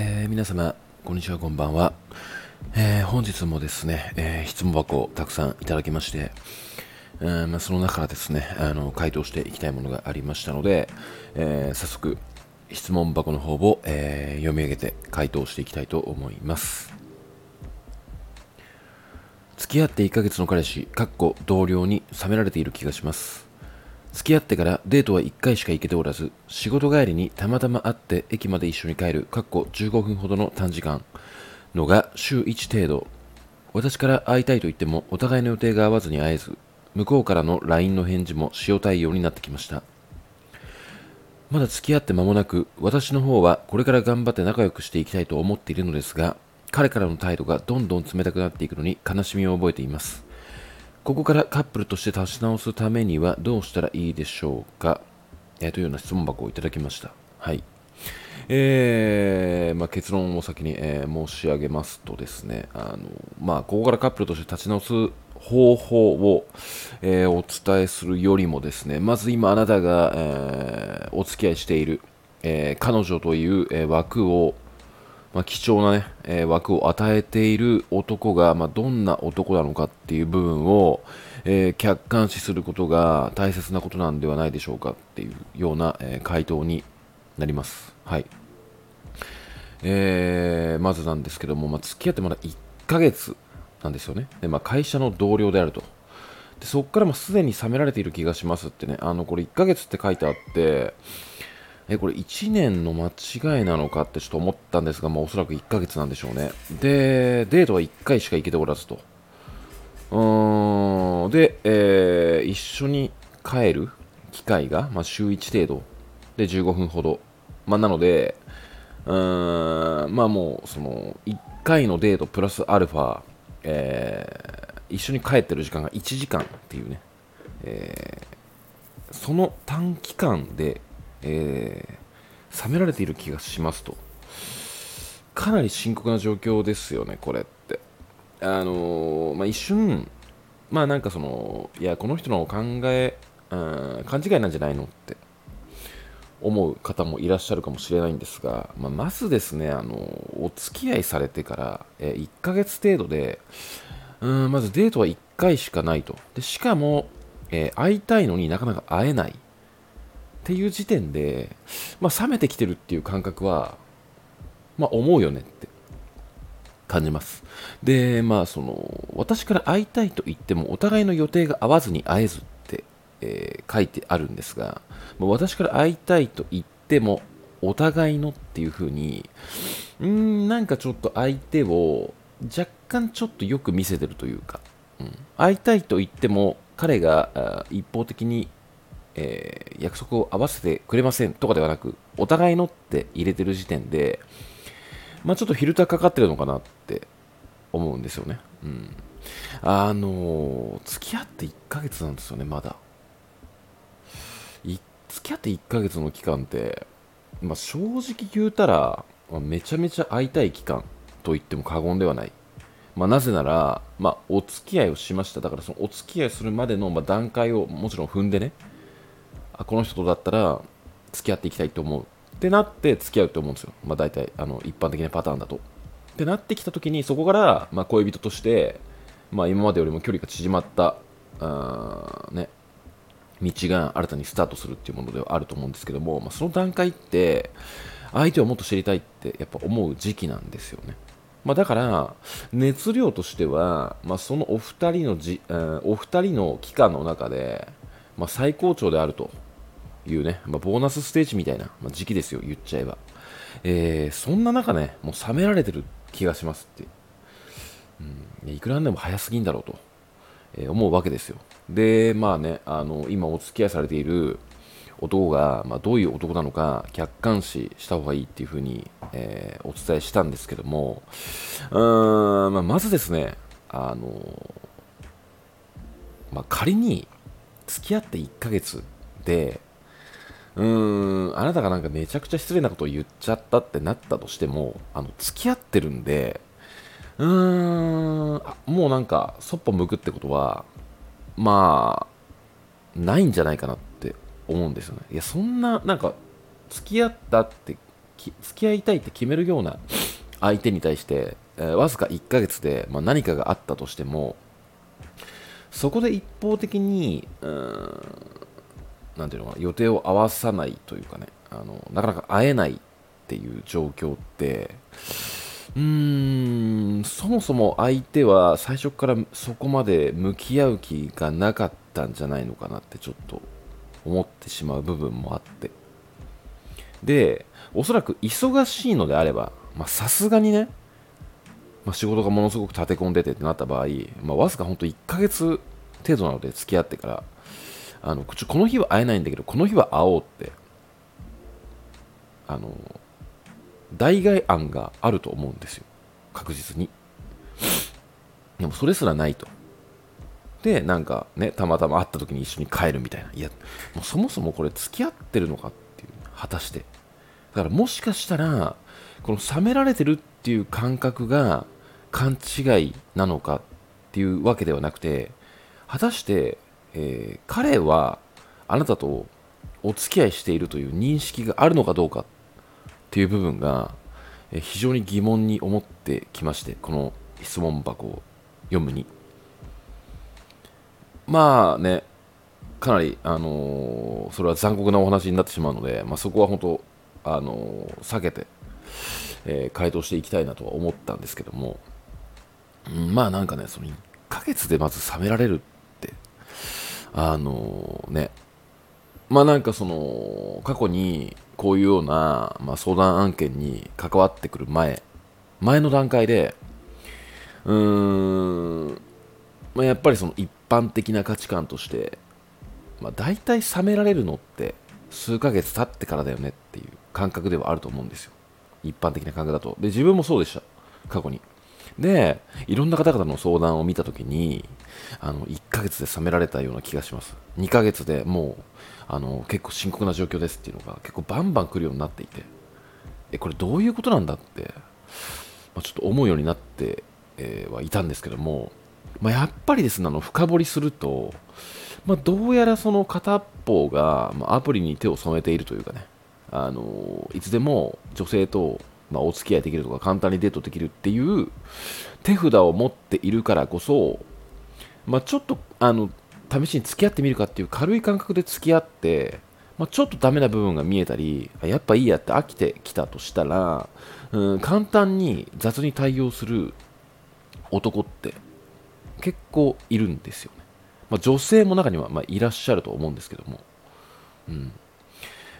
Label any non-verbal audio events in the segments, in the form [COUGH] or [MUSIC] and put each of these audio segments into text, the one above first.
えー皆様、こんにちは、こんばんは。えー本日もですね、えー質問箱をたくさんいただきまして、えーまあ、その中からですね、あの、回答していきたいものがありましたので、え早速、質問箱の方を、え読み上げて回答していきたいと思います。付き合って1ヶ月の彼氏、かっこ同僚に冷められている気がします。付き合ってからデートは1回しか行けておらず仕事帰りにたまたま会って駅まで一緒に帰るかっこ15分ほどの短時間のが週1程度。私から会いたいと言ってもお互いの予定が合わずに会えず向こうからの LINE の返事も塩対応になってきました。まだ付き合って間もなく私の方はこれから頑張って仲良くしていきたいと思っているのですが彼からの態度がどんどん冷たくなっていくのに悲しみを覚えています。ここからカップルとして立ち直すためにはどうしたらいいでしょうか、えーというような質問箱をいただきました。はい。えーまあ、結論を先に、えー申し上げますとですね、あのまあ、ここからカップルとして立ち直す方法を、えーお伝えするよりもですね、まず今あなたが、えお付き合いしている、え彼女という、え枠を、まあ、貴重な、ねえー枠を与えている男が、まあ、どんな男なのかっていう部分を、えー客観視することが大切なことなんではないでしょうかっていうような、えー回答になります。はいえーまずなんですけども、まあ、付き合ってまだ1ヶ月なんですよね。でまあ、会社の同僚であると。でそこからもすでに冷められている気がしますってね、あのこれ1ヶ月って書いてあって、えこれ1年の間違いなのかってちょっと思ったんですが、まあ、おそらく1ヶ月なんでしょうね。で、デートは1回しか行けておらずと。うーん、で、えー一緒に帰る機会が、まあ、週1程度で15分ほど。まあ、なので、うーん、まあもう、その、1回のデートプラスアルファ、えー一緒に帰ってる時間が1時間っていうね、えーその短期間で、えー冷められている気がしますと。かなり深刻な状況ですよね、これって。あのーまあ、一瞬、まあなんかその、いや、この人の考え、うん勘違いなんじゃないのって思う方もいらっしゃるかもしれないんですが、まあ、まずですね、あのお付き合いされてから、え1ヶ月程度で、うんまずデートは1回しかないと。でしかも、えー会いたいのになかなか会えないっていう時点で、まあ、冷めてきてるっていう感覚は、まあ、思うよねって感じます。で、まあ、その、私から会いたいと言っても、お互いの予定が合わずに会えずって、えー書いてあるんですが、ま私から会いたいと言っても、お互いのっていう風に、うーん、なんかちょっと相手を若干ちょっとよく見せてるというか、うん、会いたいと言っても、彼が一方的にえー約束を合わせてくれませんとかではなく、お互いのって入れてる時点で、まあちょっとフィルターかかってるのかなって思うんですよね。うん。あのー付き合って1ヶ月なんですよね、まだ。付き合って1ヶ月の期間って、まあ正直言うたら、まあめちゃめちゃ会いたい期間と言っても過言ではない。まあ、なぜなら、まあ、お付き合いをしました。だからそのお付き合いするまでの、ま、段階をもちろん踏んでね、あこの人とだったら付き合っていきたいと思うってなって付き合うと思うんですよ、まあ、大体あの一般的なパターンだと。ってなってきた時にそこから、まあ、恋人として、まあ、今までよりも距離が縮まったあー、ね、道が新たにスタートするっていうものではあると思うんですけども、まあ、その段階って相手をもっと知りたいってやっぱ思う時期なんですよね。まあ、だから熱量としては、まあ、そのお二人のじ、えーお二人の期間の中で、まあ、最高潮であるというね、まあ、ボーナスステージみたいな、まあ、時期ですよ、言っちゃえば。えーそんな中ね、もう冷められてる気がしますって。うん、いくらなんでも早すぎんだろうと、えー思うわけですよ。で、まあね、あの今お付き合いされている男が、まあ、どういう男なのか客観視した方がいいっていうふうに、えーお伝えしたんですけども、うーん、まあ、まずですね、あのまあ、仮に付き合って1ヶ月で、うーん、あなたがなんかめちゃくちゃ失礼なことを言っちゃったってなったとしても、あの、付き合ってるんで、うーん、もうなんか、そっぽ向くってことは、まあ、ないんじゃないかなって思うんですよね。いや、そんな、なんか、付き合ったって付き合いたいって決めるような [SNIFFS] 相手に対して、えー、わずか1ヶ月で、まあ、何かがあったとしてもそこで一方的にうーんなんていうのかな予定を合わさないというかねあのなかなか会えないっていう状況ってうーんそもそも相手は最初からそこまで向き合う気がなかったんじゃないのかなってちょっと思ってしまう部分もあって。でおそらく忙しいのであればさすがにね、まあ、仕事がものすごく立て込んでてってなった場合、まあ、わずか本当1ヶ月程度なので付き合ってからあのこの日は会えないんだけどこの日は会おうってあの代替案があると思うんですよ。確実に。でもそれすらないと。でなんかねたまたま会った時に一緒に帰るみたいな。いやもうそもそもこれ付き合ってるのかっていう果たして。だからもしかしたらこの冷められてるっていう感覚が勘違いなのかっていうわけではなくて果たして、えー、彼はあなたとお付き合いしているという認識があるのかどうかっていう部分が非常に疑問に思ってきましてこの質問箱を読むに。まあねかなり、あのー、それは残酷なお話になってしまうので、まあ、そこは本当、あのー、避けて、えー、回答していきたいなとは思ったんですけども、うん、まあなんかねその1ヶ月でまず冷められるっあのね。まあなんかその過去にこういうような、まあ、相談案件に関わってくる前前の段階でうーん、まあ、やっぱりその一般的な価値観として、まあ、大体冷められるのって数ヶ月経ってからだよねっていう感覚ではあると思うんですよ。一般的な感覚だと。で自分もそうでした。過去に。でいろんな方々の相談を見た時にあの1ヶ月で冷められたような気がします。2ヶ月でもうあの結構深刻な状況ですっていうのが結構バンバン来るようになっていてえこれどういうことなんだって、まあ、ちょっと思うようになって、えー、はいたんですけども、まあ、やっぱりですねあの深掘りすると、まあ、どうやらその片方が、まアプリに手を染めているというかねあのいつでも女性と、まお付き合いできるとか簡単にデートできるっていう手札を持っているからこそ、まあ、ちょっとあの試しに付き合ってみるかっていう軽い感覚で付き合って、まあ、ちょっとダメな部分が見えたりやっぱいいやって飽きてきたとしたら、うん、簡単に雑に対応する男って結構いるんですよね、まあ、女性も中にはまいらっしゃると思うんですけども、うん。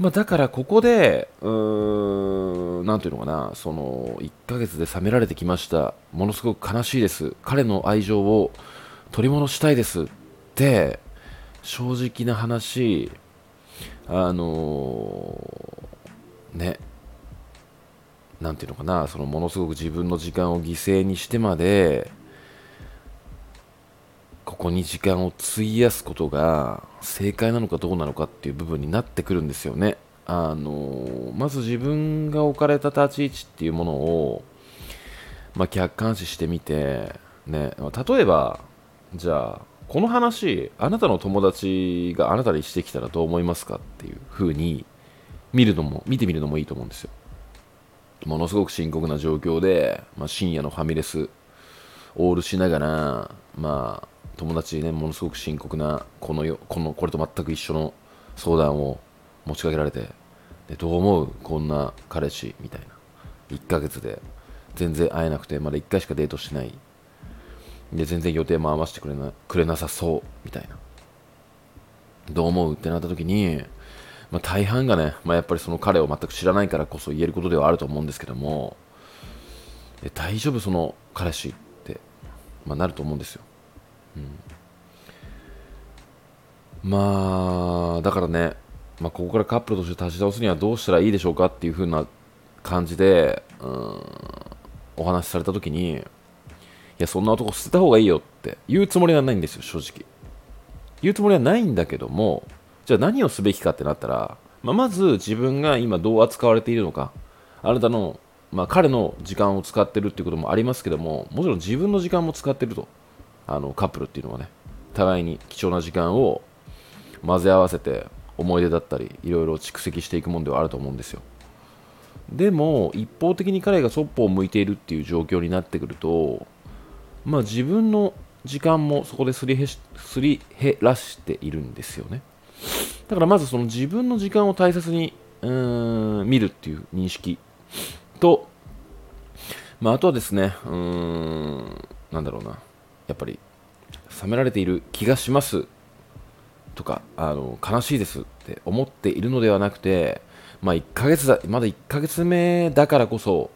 まあ、だからここでうーんなんていうのかなその1ヶ月で冷められてきました。ものすごく悲しいです。彼の愛情を取り戻したいです。で正直な話あのー、ねなんていうのかなそのものすごく自分の時間を犠牲にしてまでここに時間を費やすことが正解なのかどうなのかっていう部分になってくるんですよね。あのまず自分が置かれた立ち位置っていうものを、まあ、客観視してみて、ね、例えばじゃあこの話あなたの友達があなたにしてきたらどう思いますかっていう風に見るのも見てみるのもいいと思うんですよものすごく深刻な状況で、まあ、深夜のファミレスオールしながらまあ友達ねものすごく深刻なこのよこのこれと全く一緒の相談を持ちかけられてでどう思う？こんな彼氏みたいな。1ヶ月で。全然会えなくてまだ1回しかデートしてない。で全然予定も合わせてくれなくれなさそうみたいな。どう思う？ってなった時に、まあ、大半がね、まあ、やっぱりその彼を全く知らないからこそ言えることではあると思うんですけども大丈夫その彼氏って、まあ、なると思うんですよ、うん、まあだからね、まあ、ここからカップルとして立ち直すにはどうしたらいいでしょうかっていう風な感じで、うん、お話しされた時にいや、そんな男捨てた方がいいよって言うつもりはないんですよ、正直。言うつもりはないんだけども、じゃあ何をすべきかってなったら、まあ、まず自分が今どう扱われているのか、あなたの、まあ、彼の時間を使ってるっていうこともありますけども、もちろん自分の時間も使ってると、あのカップルっていうのはね、互いに貴重な時間を混ぜ合わせて思い出だったり、いろいろ蓄積していくもんではあると思うんですよ。でも一方的に彼がそっぽを向いているっていう状況になってくるとまあ自分の時間もそこですりへすり減らしているんですよねだからまずその自分の時間を大切にうーん見るっていう認識と、まあ、あとはですねうーんなんだろうなやっぱり冷められている気がしますとかあの悲しいですって思っているのではなくて、まあ、1ヶ月だまだ1ヶ月目だからこそ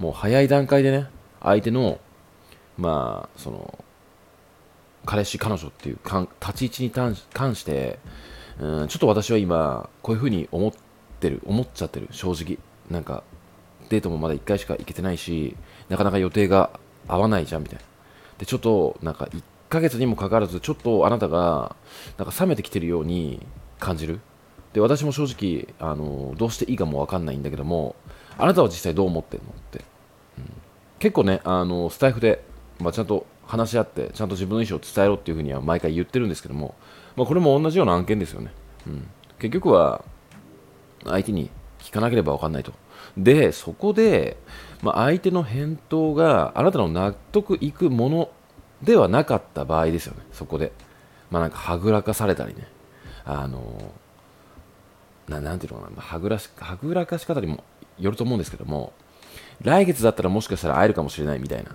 もう早い段階でね相手のまあその彼氏彼女っていうか立ち位置に関してうんちょっと私は今こういうふうに思ってる思っちゃってる正直。なんかデートもまだ1回しか行けてないしなかなか予定が合わないじゃんみたいな。でちょっとなんか1ヶ月にもかかわらずちょっとあなたがなんか冷めてきてるように感じる？で私も正直あのどうしていいかも分かんないんだけどもあなたは実際どう思ってんのって、うん、結構ねあのスタイフで、まあ、ちゃんと話し合ってちゃんと自分の意思を伝えろっていうふうには毎回言ってるんですけども、まあ、これも同じような案件ですよね、うん、結局は相手に聞かなければ分かんないと。でそこで、まあ、相手の返答があなたの納得いくものではなかった場合ですよね。そこで。まあなんかはぐらかされたりね。あのななんていうのかな。はぐらしはぐらかし方にもよると思うんですけども来月だったらもしかしたら会えるかもしれないみたいな。い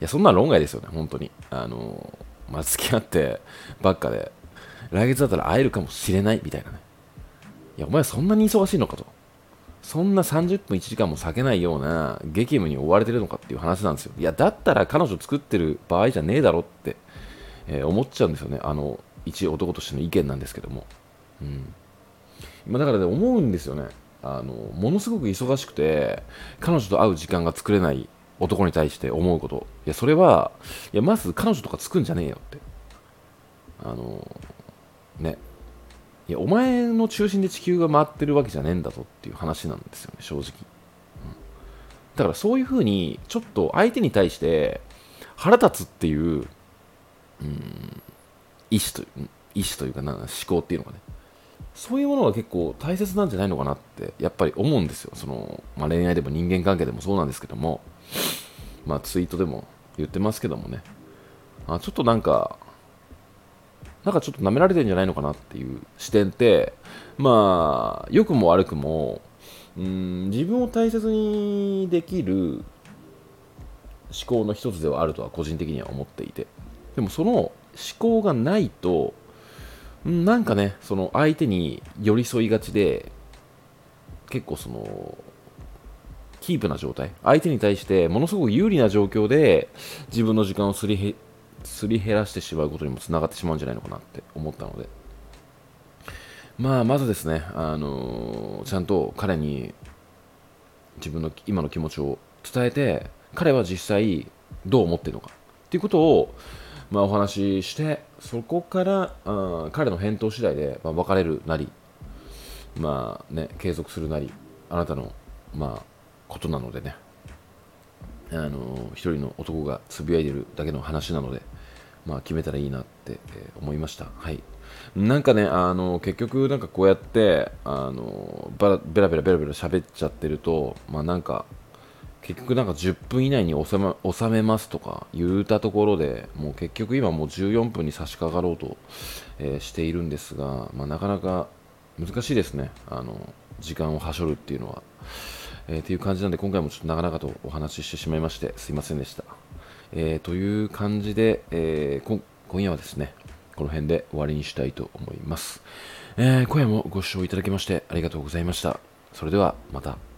やそんな論外ですよね。本当に。あのまあ付き合ってばっかで。来月だったら会えるかもしれないみたいなね。いやお前そんなに忙しいのかと。そんな30分1時間も避けないような激務に追われてるのかっていう話なんですよ。いや、だったら彼女作ってる場合じゃねえだろって、えー、思っちゃうんですよね。あの、一男としての意見なんですけども。うん。ま、だからね、思うんですよね。あの、ものすごく忙しくて、彼女と会う時間が作れない男に対して思うこと。いや、それは、いや、まず彼女とか作んじゃねえよって。あの、ね。いやお前の中心で地球が回ってるわけじゃねえんだぞっていう話なんですよね正直、うん、だからそういうふうにちょっと相手に対して腹立つっていう、うん、意思と意思というかな思考っていうのがね。そういうものが結構大切なんじゃないのかなってやっぱり思うんですよ。その、まあ、恋愛でも人間関係でもそうなんですけども。まあツイートでも言ってますけどもね。あちょっとなんかなんかちょっと舐められてんじゃないのかなっていう視点ってまあ良くも悪くもうん自分を大切にできる思考の一つではあるとは個人的には思っていて。でもその思考がないとなんかねその相手に寄り添いがちで結構そのキープな状態。相手に対してものすごく有利な状況で自分の時間をすりすり減らしてしまうことにもつながってしまうんじゃないのかなって思ったので、まあ、まずですね、あのー、ちゃんと彼に自分の今の気持ちを伝えて、彼は実際どう思ってるのかっていうことを、まあ、お話しして、そこからあ彼の返答次第で、まあ、別れるなり、まあね、継続するなり、あなたの、まあ、ことなのでね、あの一人の男がつぶやいてるだけの話なので、まあ、決めたらいいなって、え思いました。はい。なんかね、あの、結局なんかこうやって、あの、ベラベラベラベラベラ喋っちゃってると、まあなんか、結局なんか10分以内に収め収めますとか言うたところでもう結局今もう14分に差し掛かろうと、えー、しているんですが、まあ、なかなか難しいですねあの時間をはしょるっていうのは、えー、っていう感じなんで今回もちょっと長々とお話ししてしまいましてすいませんでしたえー、という感じで、えー、今夜はですね、この辺で終わりにしたいと思います。えー、今夜もご視聴いただきましてありがとうございました。それではまた。